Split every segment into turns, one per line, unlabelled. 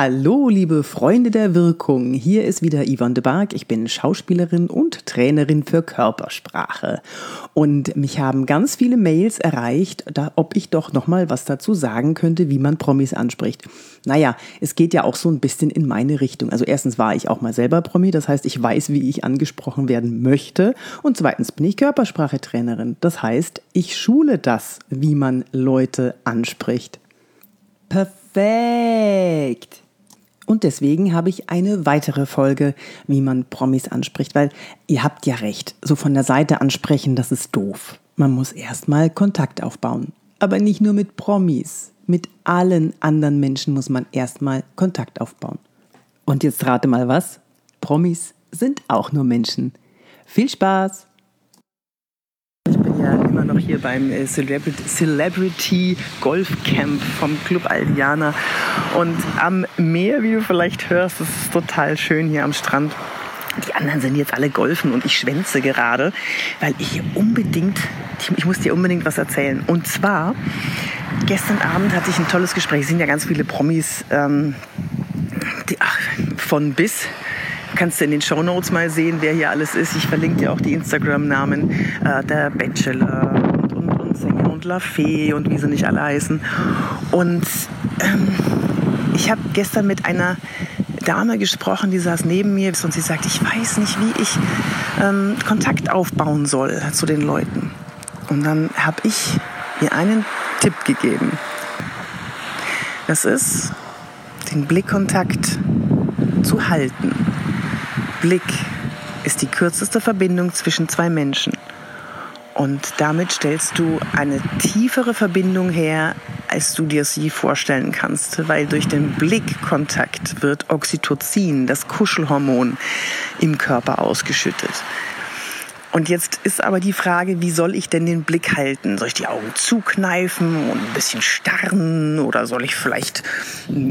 Hallo, liebe Freunde der Wirkung. Hier ist wieder Yvonne de Barg. Ich bin Schauspielerin und Trainerin für Körpersprache. Und mich haben ganz viele Mails erreicht, da, ob ich doch noch mal was dazu sagen könnte, wie man Promis anspricht. Naja, es geht ja auch so ein bisschen in meine Richtung. Also erstens war ich auch mal selber Promi, das heißt, ich weiß, wie ich angesprochen werden möchte. Und zweitens bin ich Körpersprachetrainerin. Das heißt, ich schule das, wie man Leute anspricht. Perfekt. Und deswegen habe ich eine weitere Folge, wie man Promis anspricht, weil ihr habt ja recht, so von der Seite ansprechen, das ist doof. Man muss erstmal Kontakt aufbauen. Aber nicht nur mit Promis, mit allen anderen Menschen muss man erstmal Kontakt aufbauen. Und jetzt rate mal was? Promis sind auch nur Menschen. Viel Spaß! Ja immer noch hier beim äh, Celebrity, Golf Camp vom Club Aldiana. Und am Meer, wie du vielleicht hörst, ist es total schön hier am Strand. Die anderen sind jetzt alle golfen und ich schwänze gerade, weil ich unbedingt, ich, muss dir unbedingt was erzählen. Und zwar, gestern Abend hatte ich ein tolles Gespräch. Es sind ja ganz viele Promis ähm, die, ach, von bis kannst du in den Show Notes mal sehen, wer hier alles ist. Ich verlinke dir auch die Instagram-Namen äh, der Bachelor und, und, und Sänger und La Fee und wie sie nicht alle heißen. Und ähm, ich habe gestern mit einer Dame gesprochen, die saß neben mir und sie sagt, ich weiß nicht, wie ich ähm, Kontakt aufbauen soll zu den Leuten. Und dann habe ich ihr einen Tipp gegeben. Das ist, den Blickkontakt zu halten. Blick ist die kürzeste Verbindung zwischen zwei Menschen. Und damit stellst du eine tiefere Verbindung her, als du dir sie vorstellen kannst, weil durch den Blickkontakt wird Oxytocin, das Kuschelhormon, im Körper ausgeschüttet. Und jetzt ist aber die Frage, wie soll ich denn den Blick halten? Soll ich die Augen zukneifen und ein bisschen starren oder soll ich vielleicht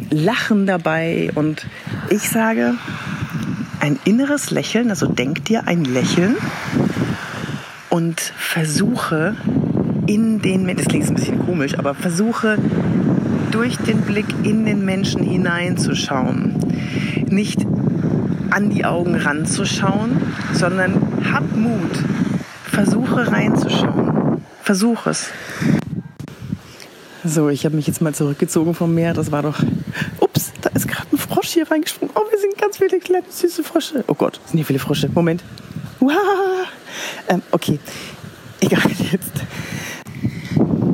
lachen dabei? Und ich sage, ein inneres Lächeln, also denk dir ein Lächeln und versuche in den das klingt ein bisschen komisch, aber versuche durch den Blick in den Menschen hineinzuschauen. Nicht an die Augen ranzuschauen, sondern hab Mut. Versuche reinzuschauen. Versuch es. So, ich habe mich jetzt mal zurückgezogen vom Meer. Das war doch. Ups, da ist gerade ein Frosch hier reingesprungen. Oh, wir sind ganz viele kleine süße Frösche. Oh Gott, sind hier viele Frösche. Moment. Ähm, okay, egal jetzt.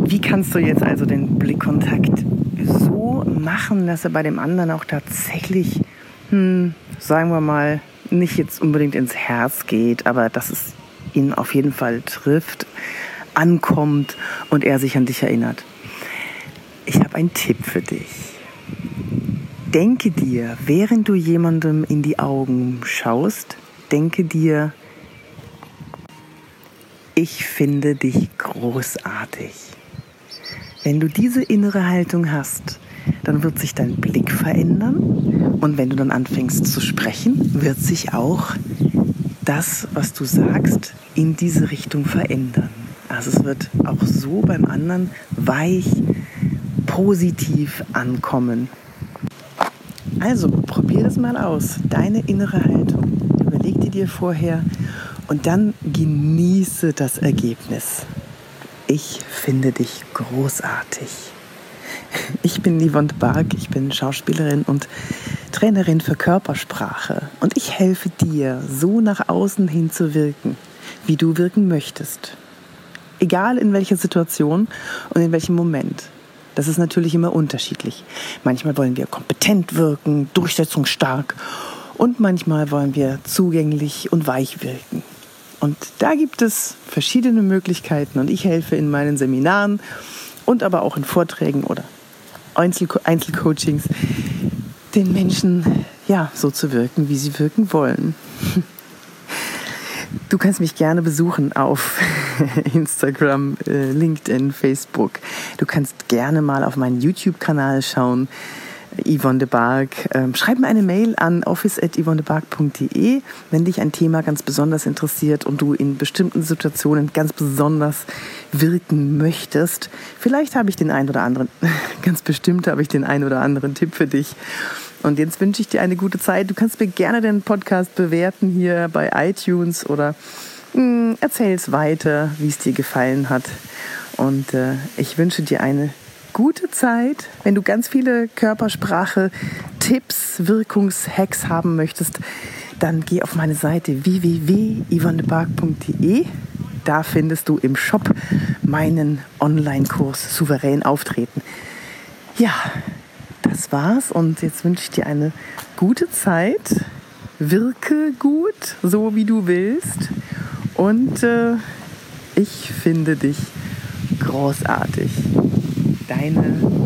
Wie kannst du jetzt also den Blickkontakt so machen, dass er bei dem anderen auch tatsächlich, hm, sagen wir mal, nicht jetzt unbedingt ins Herz geht, aber dass es ihn auf jeden Fall trifft, ankommt und er sich an dich erinnert? Ich habe einen Tipp für dich. Denke dir, während du jemandem in die Augen schaust, denke dir, ich finde dich großartig. Wenn du diese innere Haltung hast, dann wird sich dein Blick verändern und wenn du dann anfängst zu sprechen, wird sich auch das, was du sagst, in diese Richtung verändern. Also es wird auch so beim anderen weich, positiv ankommen. Also probier das mal aus, deine innere Haltung. Überleg dir dir vorher und dann genieße das Ergebnis. Ich finde dich großartig. Ich bin Yvonne Bark, ich bin Schauspielerin und Trainerin für Körpersprache und ich helfe dir, so nach außen hin zu wirken, wie du wirken möchtest. Egal in welcher Situation und in welchem Moment. Das ist natürlich immer unterschiedlich. Manchmal wollen wir kompetent wirken, durchsetzungsstark und manchmal wollen wir zugänglich und weich wirken. Und da gibt es verschiedene Möglichkeiten und ich helfe in meinen Seminaren und aber auch in Vorträgen oder Einzelcoachings den Menschen ja so zu wirken, wie sie wirken wollen. Du kannst mich gerne besuchen auf Instagram, äh, LinkedIn, Facebook. Du kannst gerne mal auf meinen YouTube-Kanal schauen. Yvonne de Barg. Ähm, schreib mir eine Mail an office.yvonnebarg.de, wenn dich ein Thema ganz besonders interessiert und du in bestimmten Situationen ganz besonders wirken möchtest. Vielleicht habe ich den einen oder anderen, ganz bestimmt habe ich den einen oder anderen Tipp für dich. Und jetzt wünsche ich dir eine gute Zeit. Du kannst mir gerne den Podcast bewerten hier bei iTunes oder erzähl es weiter, wie es dir gefallen hat. Und äh, ich wünsche dir eine gute Zeit. Wenn du ganz viele Körpersprache, Tipps, Wirkungshacks haben möchtest, dann geh auf meine Seite www.yvonnebark.de. Da findest du im Shop meinen Online-Kurs Souverän auftreten. Ja, das war's und jetzt wünsche ich dir eine gute Zeit. Wirke gut, so wie du willst. Und äh, ich finde dich großartig. Deine